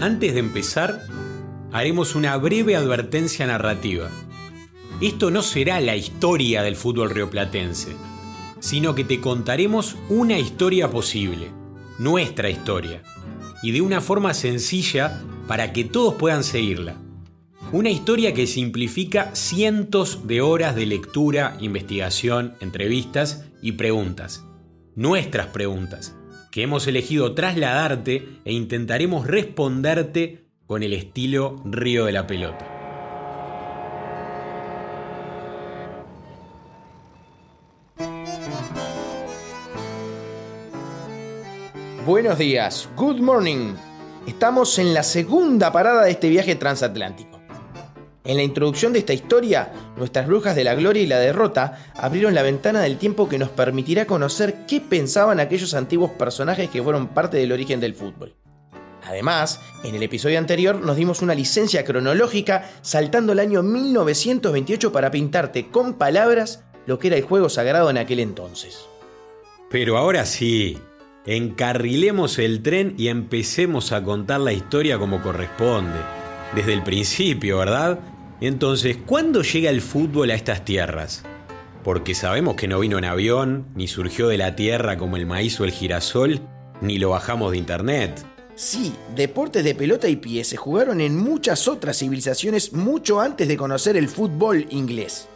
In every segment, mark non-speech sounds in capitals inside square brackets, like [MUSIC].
Antes de empezar, haremos una breve advertencia narrativa. Esto no será la historia del fútbol rioplatense, sino que te contaremos una historia posible, nuestra historia, y de una forma sencilla para que todos puedan seguirla. Una historia que simplifica cientos de horas de lectura, investigación, entrevistas y preguntas. Nuestras preguntas, que hemos elegido trasladarte e intentaremos responderte con el estilo Río de la Pelota. Buenos días, good morning. Estamos en la segunda parada de este viaje transatlántico. En la introducción de esta historia, nuestras brujas de la gloria y la derrota abrieron la ventana del tiempo que nos permitirá conocer qué pensaban aquellos antiguos personajes que fueron parte del origen del fútbol. Además, en el episodio anterior nos dimos una licencia cronológica saltando el año 1928 para pintarte con palabras lo que era el juego sagrado en aquel entonces. Pero ahora sí, encarrilemos el tren y empecemos a contar la historia como corresponde. Desde el principio, ¿verdad? Entonces, ¿cuándo llega el fútbol a estas tierras? Porque sabemos que no vino en avión, ni surgió de la tierra como el maíz o el girasol, ni lo bajamos de internet. Sí, deportes de pelota y pie se jugaron en muchas otras civilizaciones mucho antes de conocer el fútbol inglés.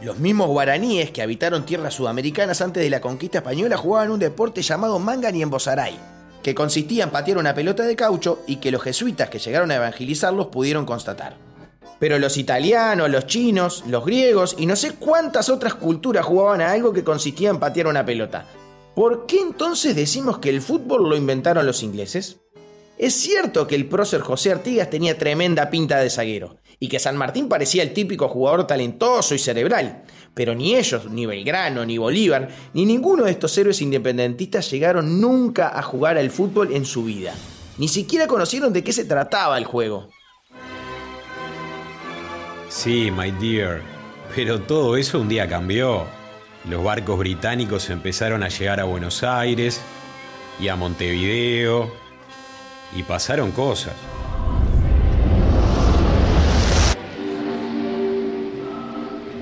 Los mismos guaraníes que habitaron tierras sudamericanas antes de la conquista española jugaban un deporte llamado mangani en Bosaray, que consistía en patear una pelota de caucho y que los jesuitas que llegaron a evangelizarlos pudieron constatar. Pero los italianos, los chinos, los griegos y no sé cuántas otras culturas jugaban a algo que consistía en patear una pelota. ¿Por qué entonces decimos que el fútbol lo inventaron los ingleses? Es cierto que el prócer José Artigas tenía tremenda pinta de zaguero y que San Martín parecía el típico jugador talentoso y cerebral, pero ni ellos, ni Belgrano, ni Bolívar, ni ninguno de estos héroes independentistas llegaron nunca a jugar al fútbol en su vida. Ni siquiera conocieron de qué se trataba el juego. Sí, my dear, pero todo eso un día cambió. Los barcos británicos empezaron a llegar a Buenos Aires y a Montevideo y pasaron cosas.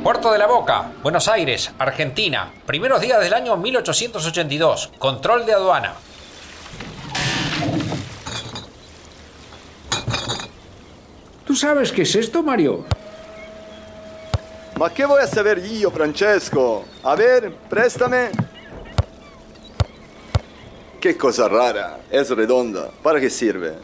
Puerto de la Boca, Buenos Aires, Argentina. Primeros días del año 1882. Control de aduana. ¿Tú sabes qué es esto, Mario? Ma che voy a saber io, Francesco? A ver, préstame. Qué cosa rara, es redonda. ¿Para qué sirve?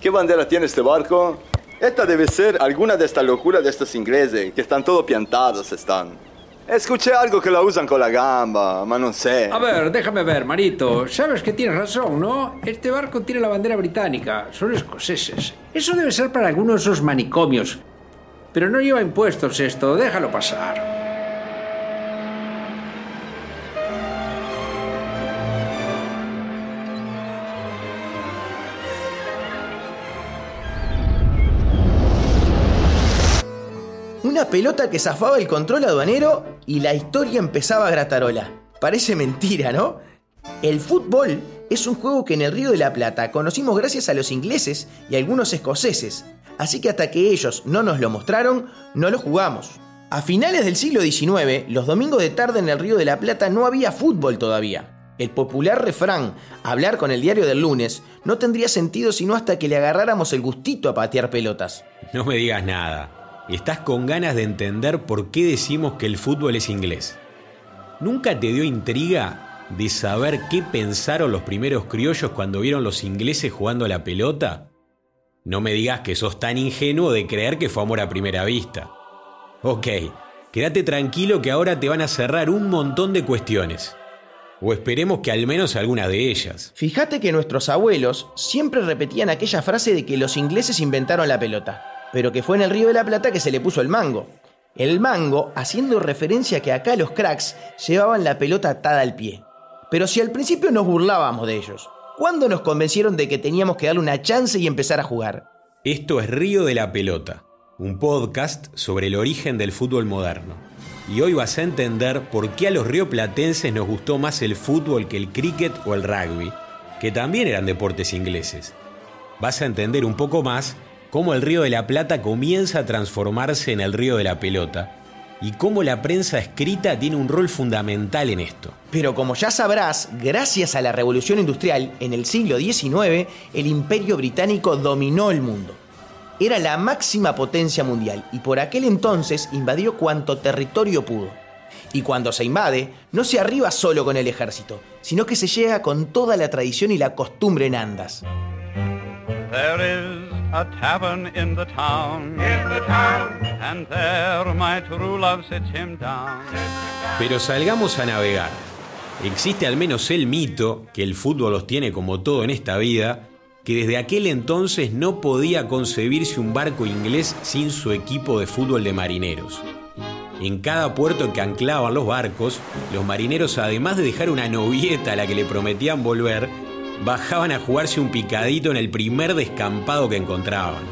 ¿Qué bandera tiene este barco? Esta debe ser alguna de estas locuras de estos ingleses, que están todos piantados, están. Escuché algo que la usan con la gamba, ma no sé. A ver, déjame ver, Marito. Sabes que tienes razón, ¿no? Este barco tiene la bandera británica. Son escoceses. Eso debe ser para alguno de esos manicomios. Pero no lleva impuestos esto. Déjalo pasar. Una pelota que zafaba el control aduanero y la historia empezaba a gratarola. Parece mentira, ¿no? El fútbol es un juego que en el Río de la Plata conocimos gracias a los ingleses y algunos escoceses, así que hasta que ellos no nos lo mostraron, no lo jugamos. A finales del siglo XIX, los domingos de tarde en el Río de la Plata no había fútbol todavía. El popular refrán, hablar con el diario del lunes, no tendría sentido sino hasta que le agarráramos el gustito a patear pelotas. No me digas nada. Estás con ganas de entender por qué decimos que el fútbol es inglés. ¿Nunca te dio intriga de saber qué pensaron los primeros criollos cuando vieron los ingleses jugando a la pelota? No me digas que sos tan ingenuo de creer que fue amor a primera vista. Ok, quédate tranquilo que ahora te van a cerrar un montón de cuestiones. O esperemos que al menos alguna de ellas. Fíjate que nuestros abuelos siempre repetían aquella frase de que los ingleses inventaron la pelota pero que fue en el Río de la Plata que se le puso el mango. El mango haciendo referencia a que acá los cracks llevaban la pelota atada al pie. Pero si al principio nos burlábamos de ellos, ¿cuándo nos convencieron de que teníamos que darle una chance y empezar a jugar? Esto es Río de la Pelota, un podcast sobre el origen del fútbol moderno. Y hoy vas a entender por qué a los rioplatenses nos gustó más el fútbol que el cricket o el rugby, que también eran deportes ingleses. Vas a entender un poco más cómo el Río de la Plata comienza a transformarse en el Río de la Pelota y cómo la prensa escrita tiene un rol fundamental en esto. Pero como ya sabrás, gracias a la revolución industrial, en el siglo XIX, el imperio británico dominó el mundo. Era la máxima potencia mundial y por aquel entonces invadió cuanto territorio pudo. Y cuando se invade, no se arriba solo con el ejército, sino que se llega con toda la tradición y la costumbre en andas. A tavern in the town. In the town. And there my true love sits him down. Pero salgamos a navegar. Existe al menos el mito, que el fútbol los tiene como todo en esta vida, que desde aquel entonces no podía concebirse un barco inglés sin su equipo de fútbol de marineros. En cada puerto que anclaban los barcos, los marineros, además de dejar una novieta a la que le prometían volver, bajaban a jugarse un picadito en el primer descampado que encontraban.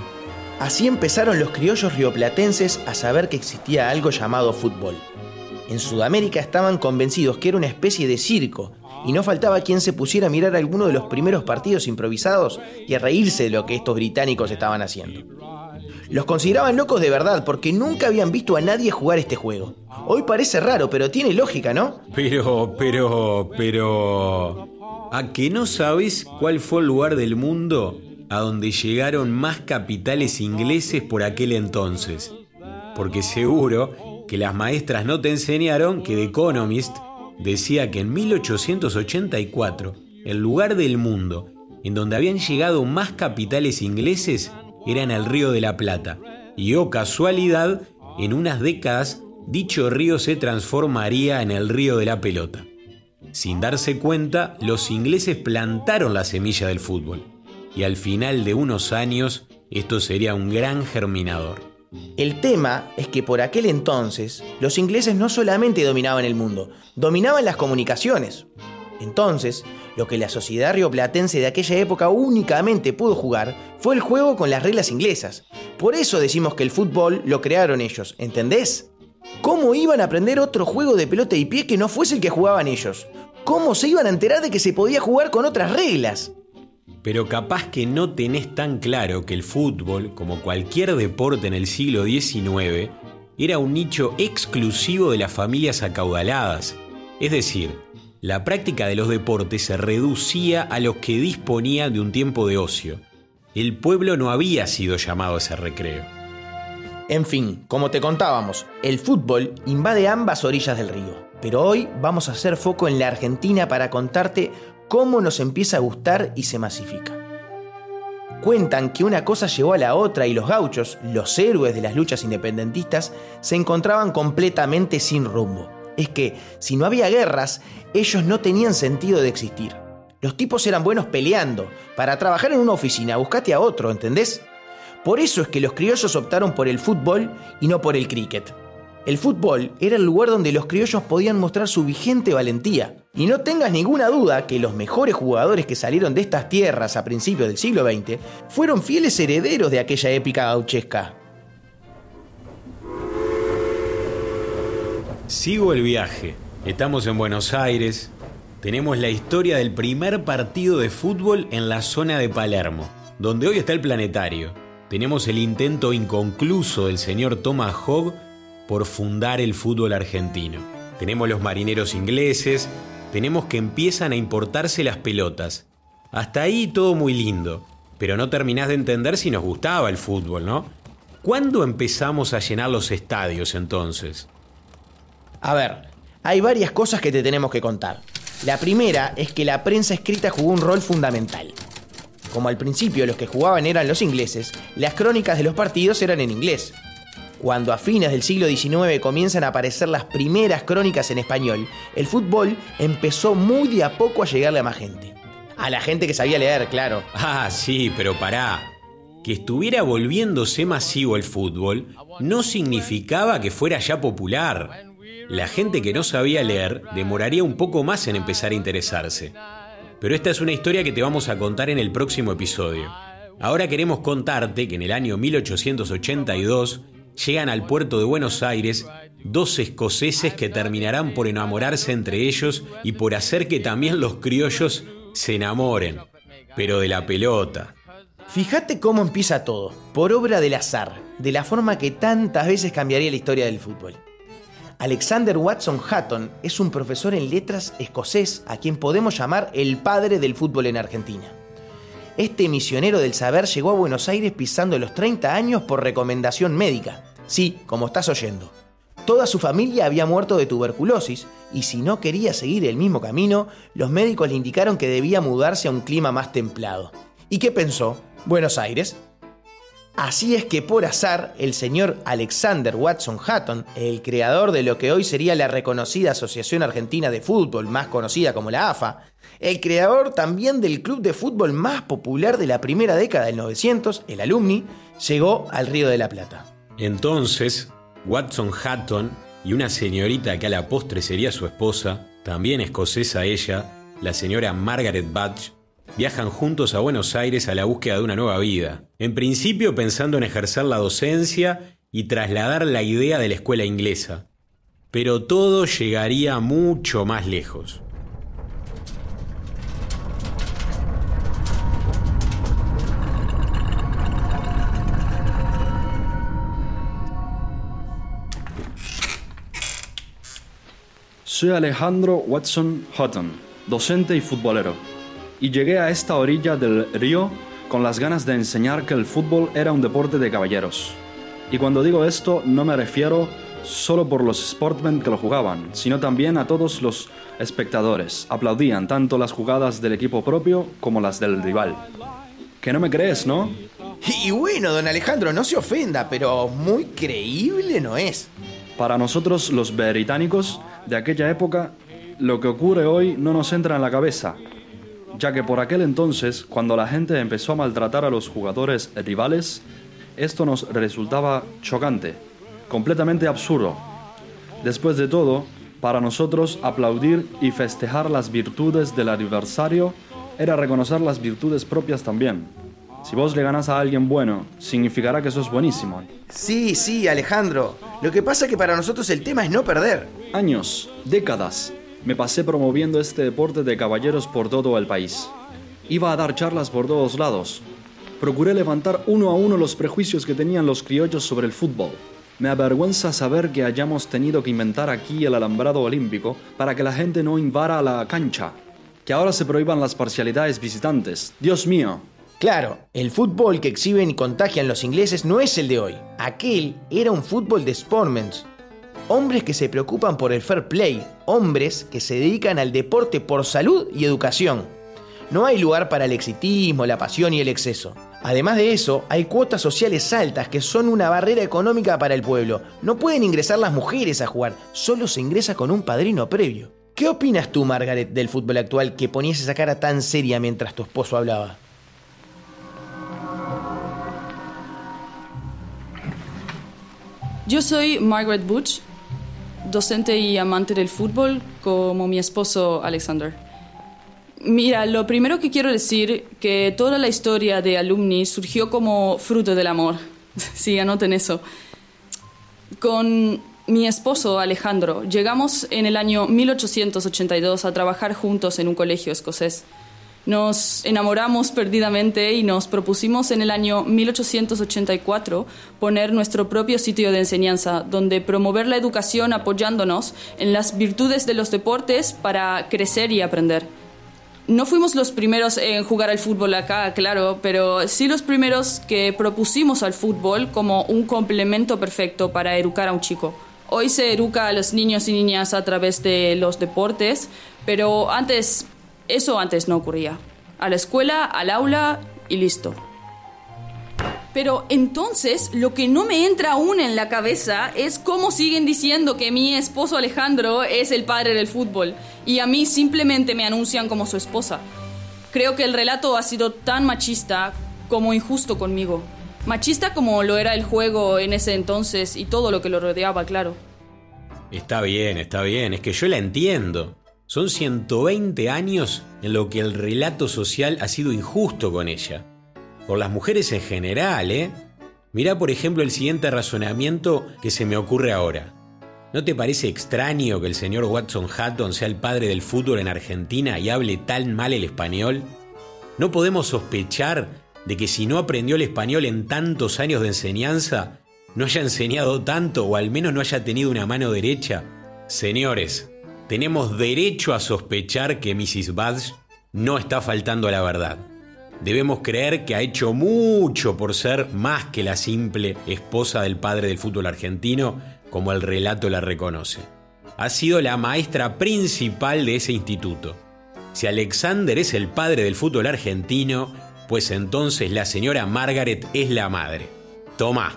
Así empezaron los criollos rioplatenses a saber que existía algo llamado fútbol. En Sudamérica estaban convencidos que era una especie de circo y no faltaba quien se pusiera a mirar alguno de los primeros partidos improvisados y a reírse de lo que estos británicos estaban haciendo. Los consideraban locos de verdad porque nunca habían visto a nadie jugar este juego. Hoy parece raro, pero tiene lógica, ¿no? Pero, pero, pero... ¿A que no sabes cuál fue el lugar del mundo a donde llegaron más capitales ingleses por aquel entonces? Porque seguro que las maestras no te enseñaron que The Economist decía que en 1884 el lugar del mundo en donde habían llegado más capitales ingleses era en el Río de la Plata. Y oh casualidad, en unas décadas dicho río se transformaría en el Río de la Pelota. Sin darse cuenta, los ingleses plantaron la semilla del fútbol. Y al final de unos años, esto sería un gran germinador. El tema es que por aquel entonces los ingleses no solamente dominaban el mundo, dominaban las comunicaciones. Entonces, lo que la sociedad rioplatense de aquella época únicamente pudo jugar fue el juego con las reglas inglesas. Por eso decimos que el fútbol lo crearon ellos, ¿entendés? ¿Cómo iban a aprender otro juego de pelota y pie que no fuese el que jugaban ellos? ¿Cómo se iban a enterar de que se podía jugar con otras reglas? pero capaz que no tenés tan claro que el fútbol, como cualquier deporte en el siglo XIX, era un nicho exclusivo de las familias acaudaladas. Es decir, la práctica de los deportes se reducía a los que disponían de un tiempo de ocio. El pueblo no había sido llamado a ese recreo. En fin, como te contábamos, el fútbol invade ambas orillas del río. Pero hoy vamos a hacer foco en la Argentina para contarte cómo nos empieza a gustar y se masifica. Cuentan que una cosa llevó a la otra y los gauchos, los héroes de las luchas independentistas, se encontraban completamente sin rumbo. Es que, si no había guerras, ellos no tenían sentido de existir. Los tipos eran buenos peleando. Para trabajar en una oficina, buscate a otro, ¿entendés? Por eso es que los criollos optaron por el fútbol y no por el cricket. El fútbol era el lugar donde los criollos podían mostrar su vigente valentía. Y no tengas ninguna duda que los mejores jugadores que salieron de estas tierras a principios del siglo XX fueron fieles herederos de aquella épica gauchesca. Sigo el viaje. Estamos en Buenos Aires. Tenemos la historia del primer partido de fútbol en la zona de Palermo, donde hoy está el planetario. Tenemos el intento inconcluso del señor Thomas Hogg por fundar el fútbol argentino. Tenemos los marineros ingleses, tenemos que empiezan a importarse las pelotas. Hasta ahí todo muy lindo, pero no terminás de entender si nos gustaba el fútbol, ¿no? ¿Cuándo empezamos a llenar los estadios entonces? A ver, hay varias cosas que te tenemos que contar. La primera es que la prensa escrita jugó un rol fundamental. Como al principio los que jugaban eran los ingleses, las crónicas de los partidos eran en inglés. Cuando a fines del siglo XIX comienzan a aparecer las primeras crónicas en español, el fútbol empezó muy de a poco a llegarle a más gente. A la gente que sabía leer, claro. Ah, sí, pero pará. Que estuviera volviéndose masivo el fútbol no significaba que fuera ya popular. La gente que no sabía leer demoraría un poco más en empezar a interesarse. Pero esta es una historia que te vamos a contar en el próximo episodio. Ahora queremos contarte que en el año 1882 llegan al puerto de Buenos Aires dos escoceses que terminarán por enamorarse entre ellos y por hacer que también los criollos se enamoren, pero de la pelota. Fíjate cómo empieza todo, por obra del azar, de la forma que tantas veces cambiaría la historia del fútbol. Alexander Watson Hatton es un profesor en letras escocés a quien podemos llamar el padre del fútbol en Argentina. Este misionero del saber llegó a Buenos Aires pisando los 30 años por recomendación médica. Sí, como estás oyendo. Toda su familia había muerto de tuberculosis y si no quería seguir el mismo camino, los médicos le indicaron que debía mudarse a un clima más templado. ¿Y qué pensó? Buenos Aires. Así es que por azar, el señor Alexander Watson Hatton, el creador de lo que hoy sería la reconocida Asociación Argentina de Fútbol, más conocida como la AFA, el creador también del club de fútbol más popular de la primera década del 900, el Alumni, llegó al Río de la Plata. Entonces, Watson Hatton y una señorita que a la postre sería su esposa, también escocesa ella, la señora Margaret Batch, viajan juntos a Buenos Aires a la búsqueda de una nueva vida. En principio pensando en ejercer la docencia y trasladar la idea de la escuela inglesa. Pero todo llegaría mucho más lejos. Soy Alejandro Watson Hutton, docente y futbolero y llegué a esta orilla del río con las ganas de enseñar que el fútbol era un deporte de caballeros. Y cuando digo esto no me refiero solo por los sportmen que lo jugaban, sino también a todos los espectadores. Aplaudían tanto las jugadas del equipo propio como las del rival. Que no me crees, ¿no? Y bueno, don Alejandro, no se ofenda, pero muy creíble no es. Para nosotros los británicos de aquella época, lo que ocurre hoy no nos entra en la cabeza ya que por aquel entonces, cuando la gente empezó a maltratar a los jugadores rivales, esto nos resultaba chocante, completamente absurdo. Después de todo, para nosotros aplaudir y festejar las virtudes del aniversario era reconocer las virtudes propias también. Si vos le ganas a alguien bueno, significará que sos buenísimo. Sí, sí, Alejandro. Lo que pasa es que para nosotros el tema es no perder. Años, décadas, me pasé promoviendo este deporte de caballeros por todo el país. Iba a dar charlas por todos lados. Procuré levantar uno a uno los prejuicios que tenían los criollos sobre el fútbol. Me avergüenza saber que hayamos tenido que inventar aquí el alambrado olímpico para que la gente no invara la cancha. Que ahora se prohíban las parcialidades visitantes. Dios mío. Claro, el fútbol que exhiben y contagian los ingleses no es el de hoy. Aquel era un fútbol de sportmens, hombres que se preocupan por el fair play, hombres que se dedican al deporte por salud y educación. No hay lugar para el exitismo, la pasión y el exceso. Además de eso, hay cuotas sociales altas que son una barrera económica para el pueblo. No pueden ingresar las mujeres a jugar, solo se ingresa con un padrino previo. ¿Qué opinas tú, Margaret, del fútbol actual que ponías esa cara tan seria mientras tu esposo hablaba? Yo soy Margaret Butch, docente y amante del fútbol como mi esposo Alexander. Mira, lo primero que quiero decir que toda la historia de Alumni surgió como fruto del amor. [LAUGHS] sí, anoten eso. Con mi esposo Alejandro llegamos en el año 1882 a trabajar juntos en un colegio escocés. Nos enamoramos perdidamente y nos propusimos en el año 1884 poner nuestro propio sitio de enseñanza, donde promover la educación apoyándonos en las virtudes de los deportes para crecer y aprender. No fuimos los primeros en jugar al fútbol acá, claro, pero sí los primeros que propusimos al fútbol como un complemento perfecto para educar a un chico. Hoy se educa a los niños y niñas a través de los deportes, pero antes eso antes no ocurría. A la escuela, al aula y listo. Pero entonces lo que no me entra aún en la cabeza es cómo siguen diciendo que mi esposo Alejandro es el padre del fútbol y a mí simplemente me anuncian como su esposa. Creo que el relato ha sido tan machista como injusto conmigo. Machista como lo era el juego en ese entonces y todo lo que lo rodeaba, claro. Está bien, está bien, es que yo la entiendo. Son 120 años en lo que el relato social ha sido injusto con ella. Por las mujeres en general, ¿eh? Mirá por ejemplo el siguiente razonamiento que se me ocurre ahora. ¿No te parece extraño que el señor Watson Hatton sea el padre del fútbol en Argentina y hable tan mal el español? ¿No podemos sospechar de que si no aprendió el español en tantos años de enseñanza, no haya enseñado tanto o al menos no haya tenido una mano derecha? Señores, tenemos derecho a sospechar que Mrs. Badge no está faltando a la verdad. Debemos creer que ha hecho mucho por ser más que la simple esposa del padre del fútbol argentino, como el relato la reconoce. Ha sido la maestra principal de ese instituto. Si Alexander es el padre del fútbol argentino, pues entonces la señora Margaret es la madre. Toma.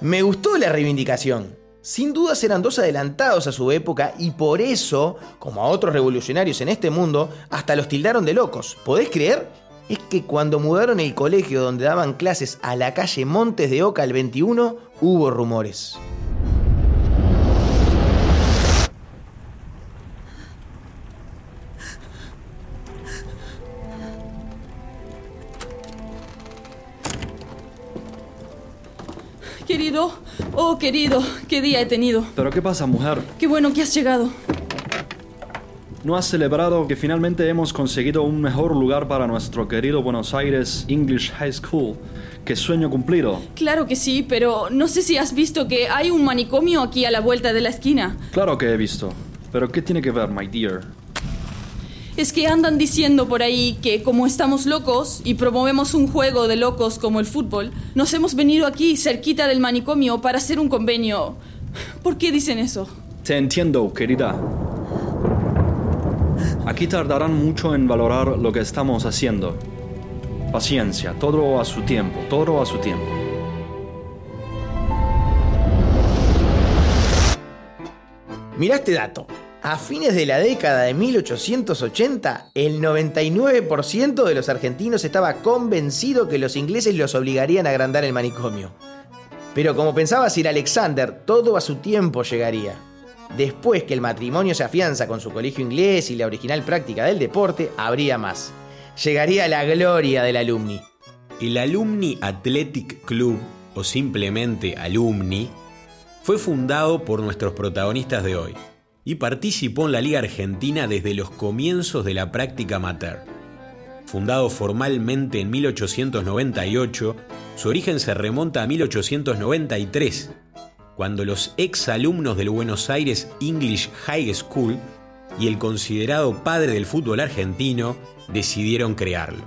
Me gustó la reivindicación. Sin dudas eran dos adelantados a su época y por eso, como a otros revolucionarios en este mundo, hasta los tildaron de locos. ¿Podés creer? Es que cuando mudaron el colegio donde daban clases a la calle Montes de Oca el 21, hubo rumores. Querido, oh querido, qué día he tenido. ¿Pero qué pasa, mujer? Qué bueno que has llegado. ¿No has celebrado que finalmente hemos conseguido un mejor lugar para nuestro querido Buenos Aires English High School? ¡Qué sueño cumplido! Claro que sí, pero no sé si has visto que hay un manicomio aquí a la vuelta de la esquina. Claro que he visto. Pero ¿qué tiene que ver, my dear? Es que andan diciendo por ahí que como estamos locos y promovemos un juego de locos como el fútbol, nos hemos venido aquí cerquita del manicomio para hacer un convenio. ¿Por qué dicen eso? Te entiendo, querida. Aquí tardarán mucho en valorar lo que estamos haciendo. Paciencia, todo a su tiempo, todo a su tiempo. Mirá este dato. A fines de la década de 1880, el 99% de los argentinos estaba convencido que los ingleses los obligarían a agrandar el manicomio. Pero como pensaba Sir Alexander, todo a su tiempo llegaría. Después que el matrimonio se afianza con su colegio inglés y la original práctica del deporte, habría más. Llegaría la gloria del alumni. El Alumni Athletic Club, o simplemente Alumni, fue fundado por nuestros protagonistas de hoy y participó en la Liga Argentina desde los comienzos de la práctica amateur. Fundado formalmente en 1898, su origen se remonta a 1893, cuando los exalumnos del Buenos Aires English High School y el considerado padre del fútbol argentino decidieron crearlo.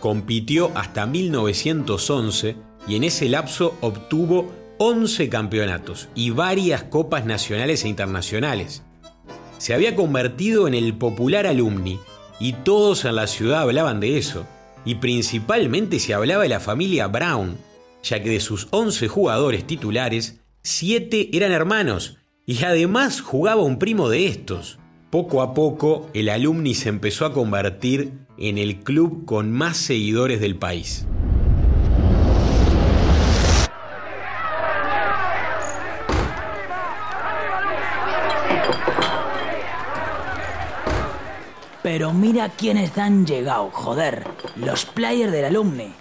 Compitió hasta 1911 y en ese lapso obtuvo 11 campeonatos y varias copas nacionales e internacionales. Se había convertido en el popular alumni y todos en la ciudad hablaban de eso, y principalmente se hablaba de la familia Brown, ya que de sus 11 jugadores titulares, 7 eran hermanos y además jugaba un primo de estos. Poco a poco, el alumni se empezó a convertir en el club con más seguidores del país. Pero mira quiénes han llegado, joder. Los players del alumni.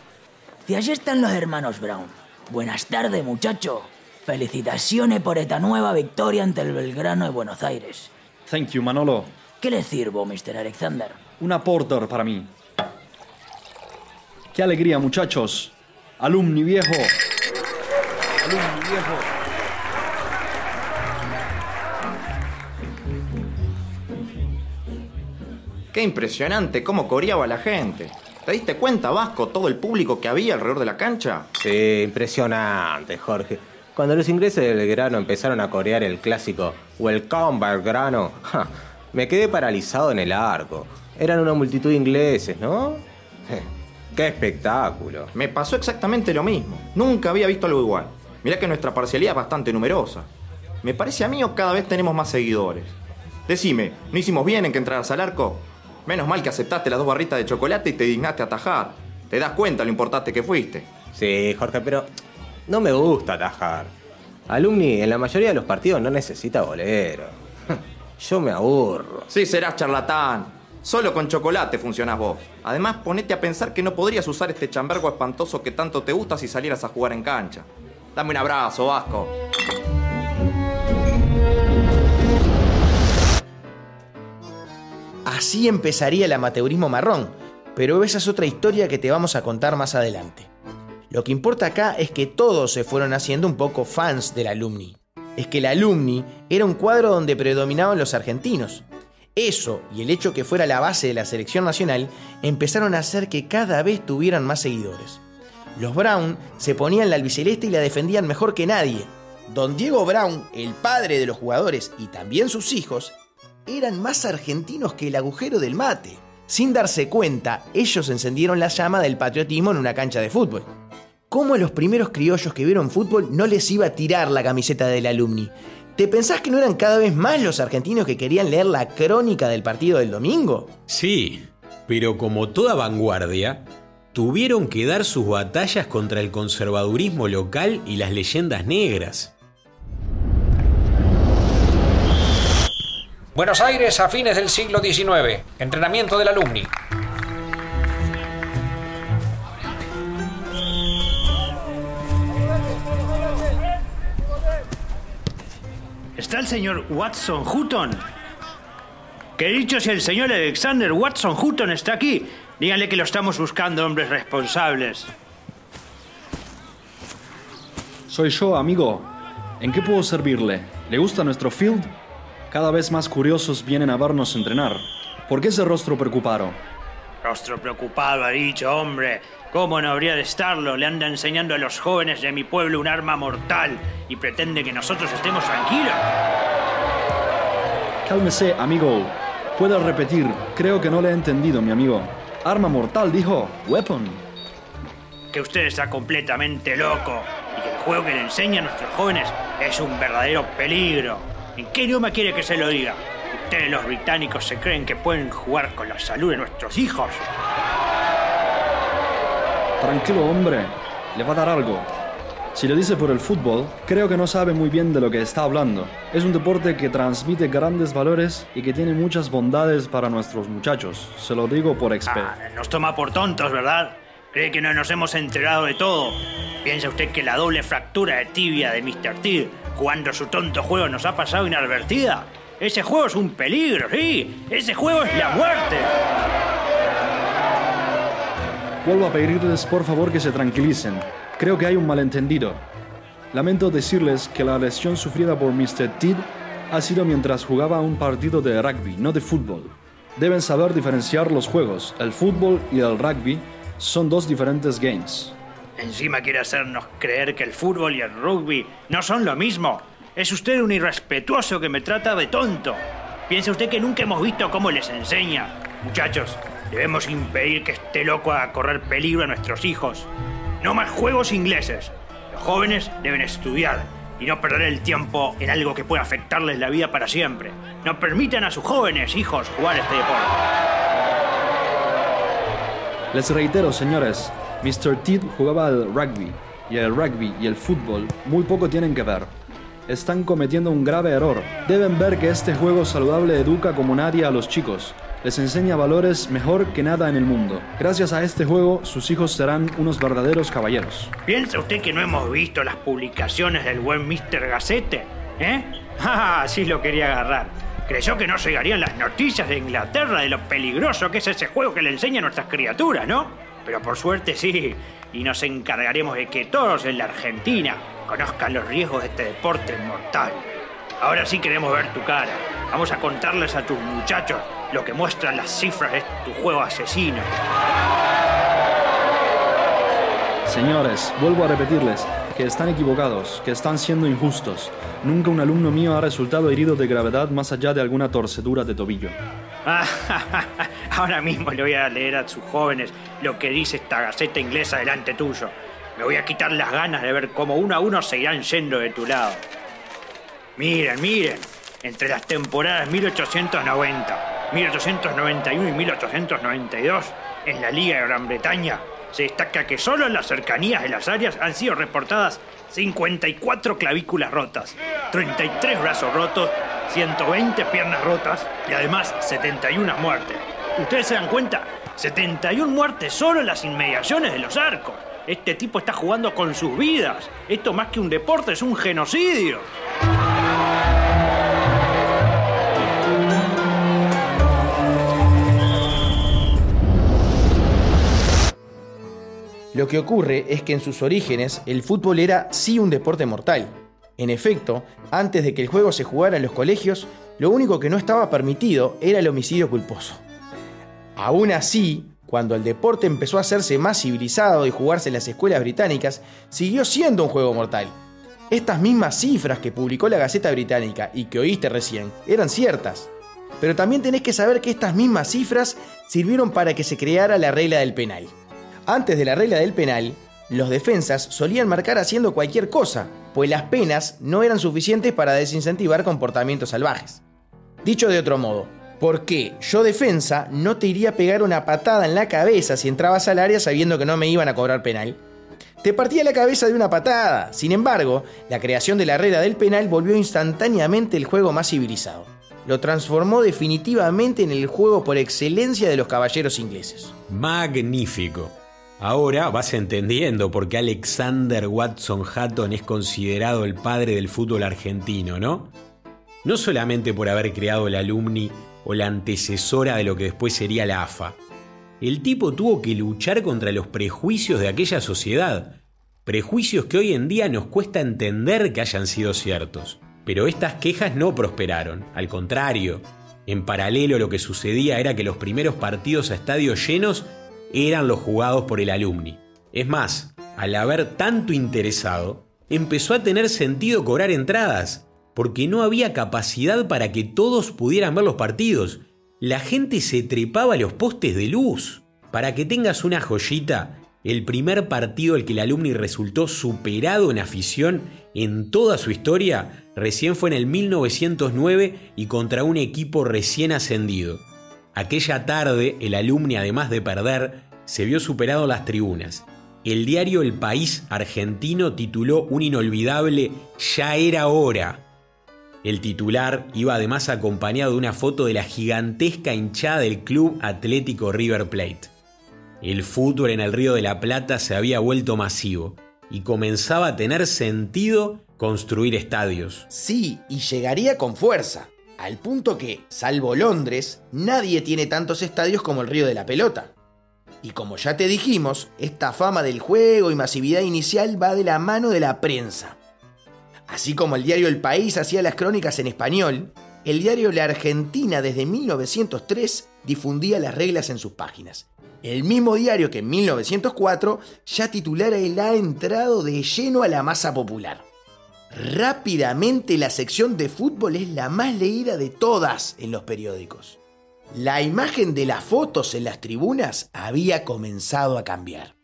Y allí están los hermanos Brown. Buenas tardes, muchacho. Felicitaciones por esta nueva victoria ante el Belgrano de Buenos Aires. Thank you, Manolo. ¿Qué le sirvo, Mr. Alexander? Una porter para mí. Qué alegría, muchachos. Alumni viejo. Alumni viejo. Qué impresionante cómo coreaba la gente. ¿Te diste cuenta, Vasco, todo el público que había alrededor de la cancha? Sí, impresionante, Jorge. Cuando los ingleses del Belgrano empezaron a corear el clásico Welcome Belgrano, ja, me quedé paralizado en el arco. Eran una multitud de ingleses, ¿no? ¡Qué espectáculo! Me pasó exactamente lo mismo. Nunca había visto algo igual. Mirá que nuestra parcialidad es bastante numerosa. Me parece a mí o cada vez tenemos más seguidores. Decime, ¿no hicimos bien en que entraras al arco? Menos mal que aceptaste las dos barritas de chocolate y te dignaste a atajar. ¿Te das cuenta lo importante que fuiste? Sí, Jorge, pero no me gusta atajar. Alumni en la mayoría de los partidos no necesita bolero. [LAUGHS] Yo me aburro. Sí, serás charlatán. Solo con chocolate funcionás vos. Además, ponete a pensar que no podrías usar este chambergo espantoso que tanto te gusta si salieras a jugar en cancha. Dame un abrazo, Vasco. Así empezaría el amateurismo marrón, pero esa es otra historia que te vamos a contar más adelante. Lo que importa acá es que todos se fueron haciendo un poco fans del alumni. Es que el alumni era un cuadro donde predominaban los argentinos. Eso y el hecho que fuera la base de la selección nacional empezaron a hacer que cada vez tuvieran más seguidores. Los Brown se ponían la albiceleste y la defendían mejor que nadie. Don Diego Brown, el padre de los jugadores y también sus hijos, eran más argentinos que el agujero del mate. Sin darse cuenta, ellos encendieron la llama del patriotismo en una cancha de fútbol. ¿Cómo a los primeros criollos que vieron fútbol no les iba a tirar la camiseta del alumni? ¿Te pensás que no eran cada vez más los argentinos que querían leer la crónica del partido del domingo? Sí, pero como toda vanguardia, tuvieron que dar sus batallas contra el conservadurismo local y las leyendas negras. Buenos Aires a fines del siglo XIX. Entrenamiento del alumni. ¿Está el señor Watson Hutton? Que dicho si el señor Alexander Watson Hutton está aquí. Díganle que lo estamos buscando, hombres responsables. Soy yo, amigo. ¿En qué puedo servirle? ¿Le gusta nuestro field? Cada vez más curiosos vienen a vernos entrenar. ¿Por qué ese rostro preocupado? Rostro preocupado, ha dicho, hombre. ¿Cómo no habría de estarlo? Le anda enseñando a los jóvenes de mi pueblo un arma mortal y pretende que nosotros estemos tranquilos. Cálmese, amigo. Puede repetir. Creo que no le he entendido, mi amigo. Arma mortal, dijo. Weapon. Que usted está completamente loco y que el juego que le enseña a nuestros jóvenes es un verdadero peligro. ¿En qué idioma quiere que se lo diga? Ustedes los británicos se creen que pueden jugar con la salud de nuestros hijos. Tranquilo, hombre. Le va a dar algo. Si lo dice por el fútbol, creo que no sabe muy bien de lo que está hablando. Es un deporte que transmite grandes valores y que tiene muchas bondades para nuestros muchachos. Se lo digo por experiencia. Ah, nos toma por tontos, ¿verdad? Cree que no nos hemos enterado de todo. ¿Piensa usted que la doble fractura de tibia de Mr. T jugando su tonto juego nos ha pasado inadvertida? Ese juego es un peligro, sí. Ese juego es la muerte. Vuelvo a pedirles por favor que se tranquilicen. Creo que hay un malentendido. Lamento decirles que la lesión sufrida por Mr. Tid ha sido mientras jugaba un partido de rugby, no de fútbol. Deben saber diferenciar los juegos. El fútbol y el rugby son dos diferentes games. Encima quiere hacernos creer que el fútbol y el rugby no son lo mismo. Es usted un irrespetuoso que me trata de tonto. Piensa usted que nunca hemos visto cómo les enseña. Muchachos, debemos impedir que este loco haga correr peligro a nuestros hijos. No más juegos ingleses. Los jóvenes deben estudiar y no perder el tiempo en algo que pueda afectarles la vida para siempre. No permitan a sus jóvenes hijos jugar este deporte. Les reitero, señores, Mr. Tid jugaba al rugby y el rugby y el fútbol muy poco tienen que ver. Están cometiendo un grave error. Deben ver que este juego saludable educa como nadie a los chicos. Les enseña valores mejor que nada en el mundo. Gracias a este juego, sus hijos serán unos verdaderos caballeros. ¿Piensa usted que no hemos visto las publicaciones del buen Mr. Gacete? ¿Eh? [LAUGHS] ¡Ah! Así lo quería agarrar. Creyó que no llegarían las noticias de Inglaterra de lo peligroso que es ese juego que le enseña a nuestras criaturas, ¿no? Pero por suerte sí, y nos encargaremos de que todos en la Argentina conozcan los riesgos de este deporte mortal. Ahora sí queremos ver tu cara. Vamos a contarles a tus muchachos lo que muestran las cifras de tu juego asesino. Señores, vuelvo a repetirles que están equivocados, que están siendo injustos. Nunca un alumno mío ha resultado herido de gravedad más allá de alguna torcedura de tobillo. [LAUGHS] Ahora mismo le voy a leer a sus jóvenes lo que dice esta gaceta inglesa delante tuyo. Me voy a quitar las ganas de ver cómo uno a uno se irán yendo de tu lado. Miren, miren, entre las temporadas 1890, 1891 y 1892, en la Liga de Gran Bretaña, se destaca que solo en las cercanías de las áreas han sido reportadas 54 clavículas rotas, 33 brazos rotos, 120 piernas rotas y además 71 muertes. ¿Ustedes se dan cuenta? 71 muertes solo en las inmediaciones de los arcos. Este tipo está jugando con sus vidas. Esto más que un deporte es un genocidio. Lo que ocurre es que en sus orígenes el fútbol era sí un deporte mortal. En efecto, antes de que el juego se jugara en los colegios, lo único que no estaba permitido era el homicidio culposo. Aún así, cuando el deporte empezó a hacerse más civilizado y jugarse en las escuelas británicas, siguió siendo un juego mortal. Estas mismas cifras que publicó la Gaceta Británica y que oíste recién eran ciertas. Pero también tenés que saber que estas mismas cifras sirvieron para que se creara la regla del penal. Antes de la regla del penal, los defensas solían marcar haciendo cualquier cosa, pues las penas no eran suficientes para desincentivar comportamientos salvajes. Dicho de otro modo, ¿por qué yo defensa no te iría a pegar una patada en la cabeza si entrabas al área sabiendo que no me iban a cobrar penal? Te partía la cabeza de una patada. Sin embargo, la creación de la regla del penal volvió instantáneamente el juego más civilizado. Lo transformó definitivamente en el juego por excelencia de los caballeros ingleses. Magnífico. Ahora vas entendiendo por qué Alexander Watson Hatton es considerado el padre del fútbol argentino, ¿no? No solamente por haber creado el alumni o la antecesora de lo que después sería la AFA. El tipo tuvo que luchar contra los prejuicios de aquella sociedad, prejuicios que hoy en día nos cuesta entender que hayan sido ciertos. Pero estas quejas no prosperaron, al contrario. En paralelo lo que sucedía era que los primeros partidos a estadios llenos eran los jugados por el alumni. Es más, al haber tanto interesado, empezó a tener sentido cobrar entradas, porque no había capacidad para que todos pudieran ver los partidos. La gente se trepaba a los postes de luz. Para que tengas una joyita, el primer partido al que el alumni resultó superado en afición en toda su historia recién fue en el 1909 y contra un equipo recién ascendido. Aquella tarde, el alumni, además de perder, se vio superado las tribunas. El diario El País argentino tituló un inolvidable Ya era hora. El titular iba además acompañado de una foto de la gigantesca hinchada del Club Atlético River Plate. El fútbol en el Río de la Plata se había vuelto masivo y comenzaba a tener sentido construir estadios. Sí, y llegaría con fuerza. Al punto que, salvo Londres, nadie tiene tantos estadios como el Río de la Pelota. Y como ya te dijimos, esta fama del juego y masividad inicial va de la mano de la prensa. Así como el diario El País hacía las crónicas en español, el diario La Argentina desde 1903 difundía las reglas en sus páginas. El mismo diario que en 1904 ya titulara el ha entrado de lleno a la masa popular. Rápidamente la sección de fútbol es la más leída de todas en los periódicos. La imagen de las fotos en las tribunas había comenzado a cambiar.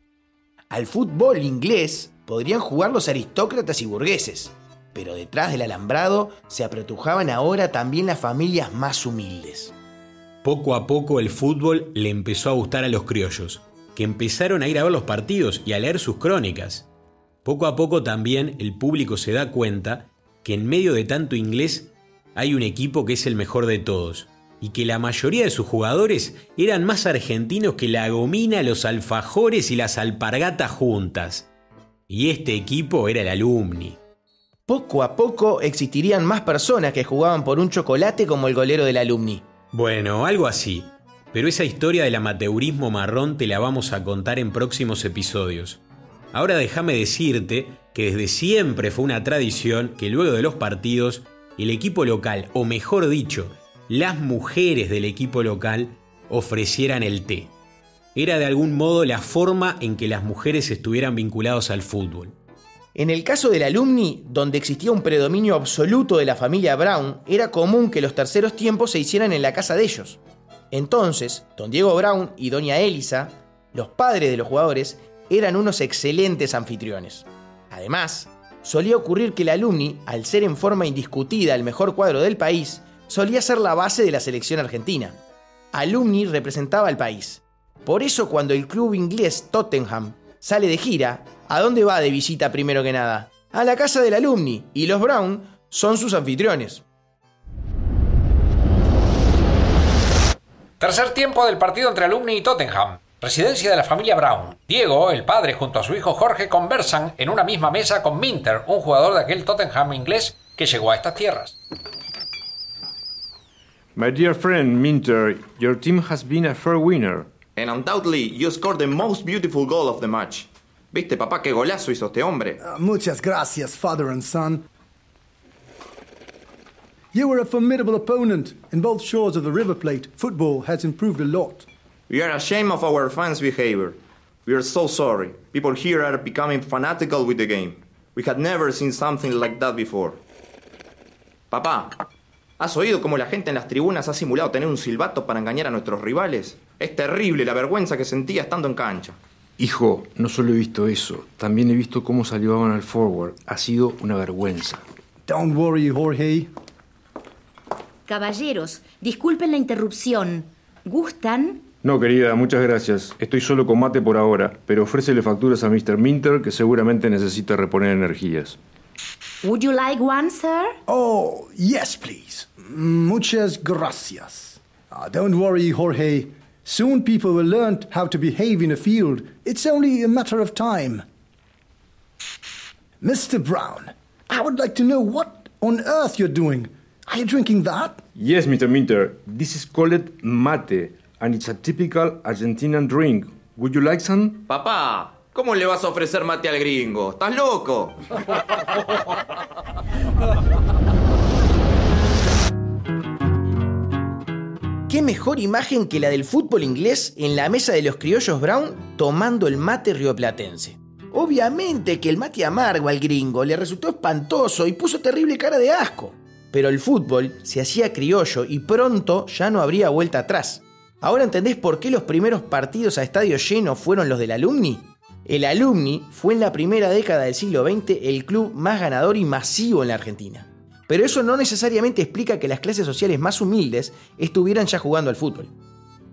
Al fútbol inglés podrían jugar los aristócratas y burgueses, pero detrás del alambrado se apretujaban ahora también las familias más humildes. Poco a poco el fútbol le empezó a gustar a los criollos, que empezaron a ir a ver los partidos y a leer sus crónicas. Poco a poco también el público se da cuenta que en medio de tanto inglés hay un equipo que es el mejor de todos, y que la mayoría de sus jugadores eran más argentinos que la gomina, los alfajores y las alpargatas juntas. Y este equipo era el alumni. Poco a poco existirían más personas que jugaban por un chocolate como el golero del alumni. Bueno, algo así. Pero esa historia del amateurismo marrón te la vamos a contar en próximos episodios. Ahora déjame decirte que desde siempre fue una tradición que luego de los partidos el equipo local, o mejor dicho, las mujeres del equipo local, ofrecieran el té. Era de algún modo la forma en que las mujeres estuvieran vinculados al fútbol. En el caso del alumni, donde existía un predominio absoluto de la familia Brown, era común que los terceros tiempos se hicieran en la casa de ellos. Entonces, don Diego Brown y doña Elisa, los padres de los jugadores, eran unos excelentes anfitriones. Además, solía ocurrir que el alumni, al ser en forma indiscutida el mejor cuadro del país, solía ser la base de la selección argentina. Alumni representaba al país. Por eso cuando el club inglés Tottenham sale de gira, ¿a dónde va de visita primero que nada? A la casa del alumni, y los Brown son sus anfitriones. Tercer tiempo del partido entre Alumni y Tottenham. Residencia de la familia Brown. Diego, el padre, junto a su hijo Jorge conversan en una misma mesa con Minter, un jugador de aquel Tottenham inglés que llegó a estas tierras. My dear friend Minter, your team has been a fair winner. And undoubtedly, you scored the most beautiful goal of the match. ¿Viste, papá, qué golazo hizo este hombre? Uh, muchas gracias, father and son. You were a formidable opponent. In both shores of the River Plate, football has improved a lot. We are ashamed of our fans' behavior. We are so sorry. People here are becoming fanatical with the game. We had never seen something like that before. Papá, ¿has oído cómo la gente en las tribunas ha simulado tener un silbato para engañar a nuestros rivales? Es terrible la vergüenza que sentía estando en cancha. Hijo, no solo he visto eso, también he visto cómo salvaban al forward. Ha sido una vergüenza. Don't worry, Jorge. Caballeros, disculpen la interrupción. ¿Gustan? No, querida, muchas gracias. Estoy solo con mate por ahora, pero ofrécele facturas a Mr. Minter que seguramente necesita reponer energías. Would you like one, sir? Oh, yes, please. Muchas gracias. Uh, don't worry, Jorge. Soon people will learn how to behave in a field. It's only a matter of time. Mr. Brown, I would like to know what on earth you're doing. Are you drinking that? Yes, Mr. Minter. This is called mate, and it's a typical Argentinian drink. Would you like some? Papá, ¿cómo le vas a ofrecer mate al gringo? ¿Estás loco? ¿Qué mejor imagen que la del fútbol inglés en la mesa de los criollos Brown tomando el mate rioplatense? Obviamente que el mate amargo al gringo le resultó espantoso y puso terrible cara de asco. Pero el fútbol se hacía criollo y pronto ya no habría vuelta atrás. ¿Ahora entendés por qué los primeros partidos a estadio lleno fueron los del Alumni? El Alumni fue en la primera década del siglo XX el club más ganador y masivo en la Argentina. Pero eso no necesariamente explica que las clases sociales más humildes estuvieran ya jugando al fútbol.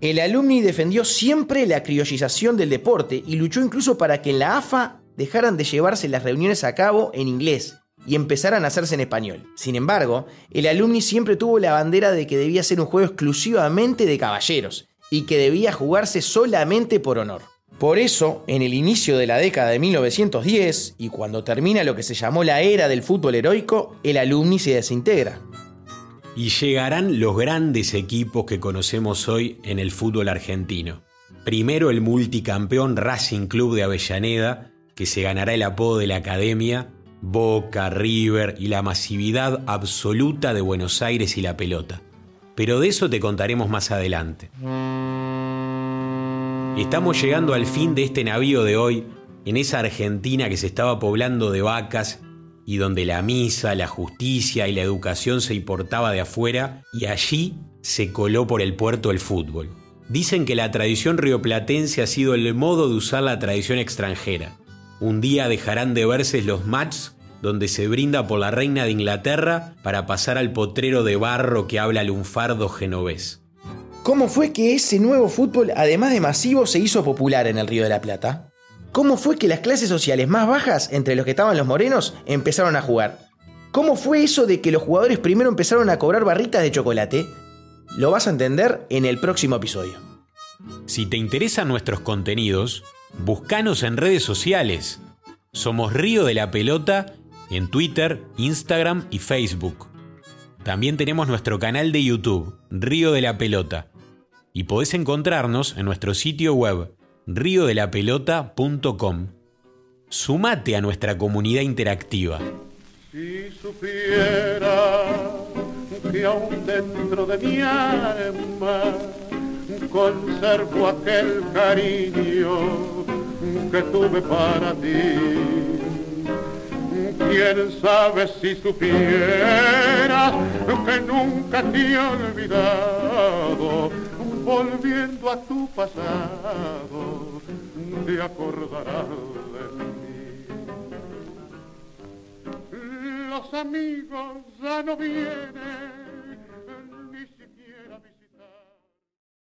El Alumni defendió siempre la criollización del deporte y luchó incluso para que en la AFA dejaran de llevarse las reuniones a cabo en inglés y empezaran a hacerse en español. Sin embargo, el Alumni siempre tuvo la bandera de que debía ser un juego exclusivamente de caballeros y que debía jugarse solamente por honor. Por eso, en el inicio de la década de 1910 y cuando termina lo que se llamó la era del fútbol heroico, el Alumni se desintegra. Y llegarán los grandes equipos que conocemos hoy en el fútbol argentino. Primero el multicampeón Racing Club de Avellaneda, que se ganará el apodo de la Academia, Boca, River y la masividad absoluta de Buenos Aires y la pelota. Pero de eso te contaremos más adelante. Estamos llegando al fin de este navío de hoy, en esa Argentina que se estaba poblando de vacas y donde la misa, la justicia y la educación se importaba de afuera, y allí se coló por el puerto el fútbol. Dicen que la tradición rioplatense ha sido el modo de usar la tradición extranjera. Un día dejarán de verse los matches donde se brinda por la reina de Inglaterra para pasar al potrero de barro que habla lunfardo genovés. ¿Cómo fue que ese nuevo fútbol, además de masivo, se hizo popular en el Río de la Plata? ¿Cómo fue que las clases sociales más bajas, entre los que estaban los morenos, empezaron a jugar? ¿Cómo fue eso de que los jugadores primero empezaron a cobrar barritas de chocolate? Lo vas a entender en el próximo episodio. Si te interesan nuestros contenidos, búscanos en redes sociales. Somos Río de la Pelota en Twitter, Instagram y Facebook. También tenemos nuestro canal de YouTube, Río de la Pelota. Y podés encontrarnos en nuestro sitio web, riodelapelota.com. Sumate a nuestra comunidad interactiva. Si supiera que aún dentro de mi alma conservo aquel cariño que tuve para ti. Quién sabe si supieras que nunca te he olvidado, volviendo a tu pasado, te acordarás de mí. Los amigos ya no vienen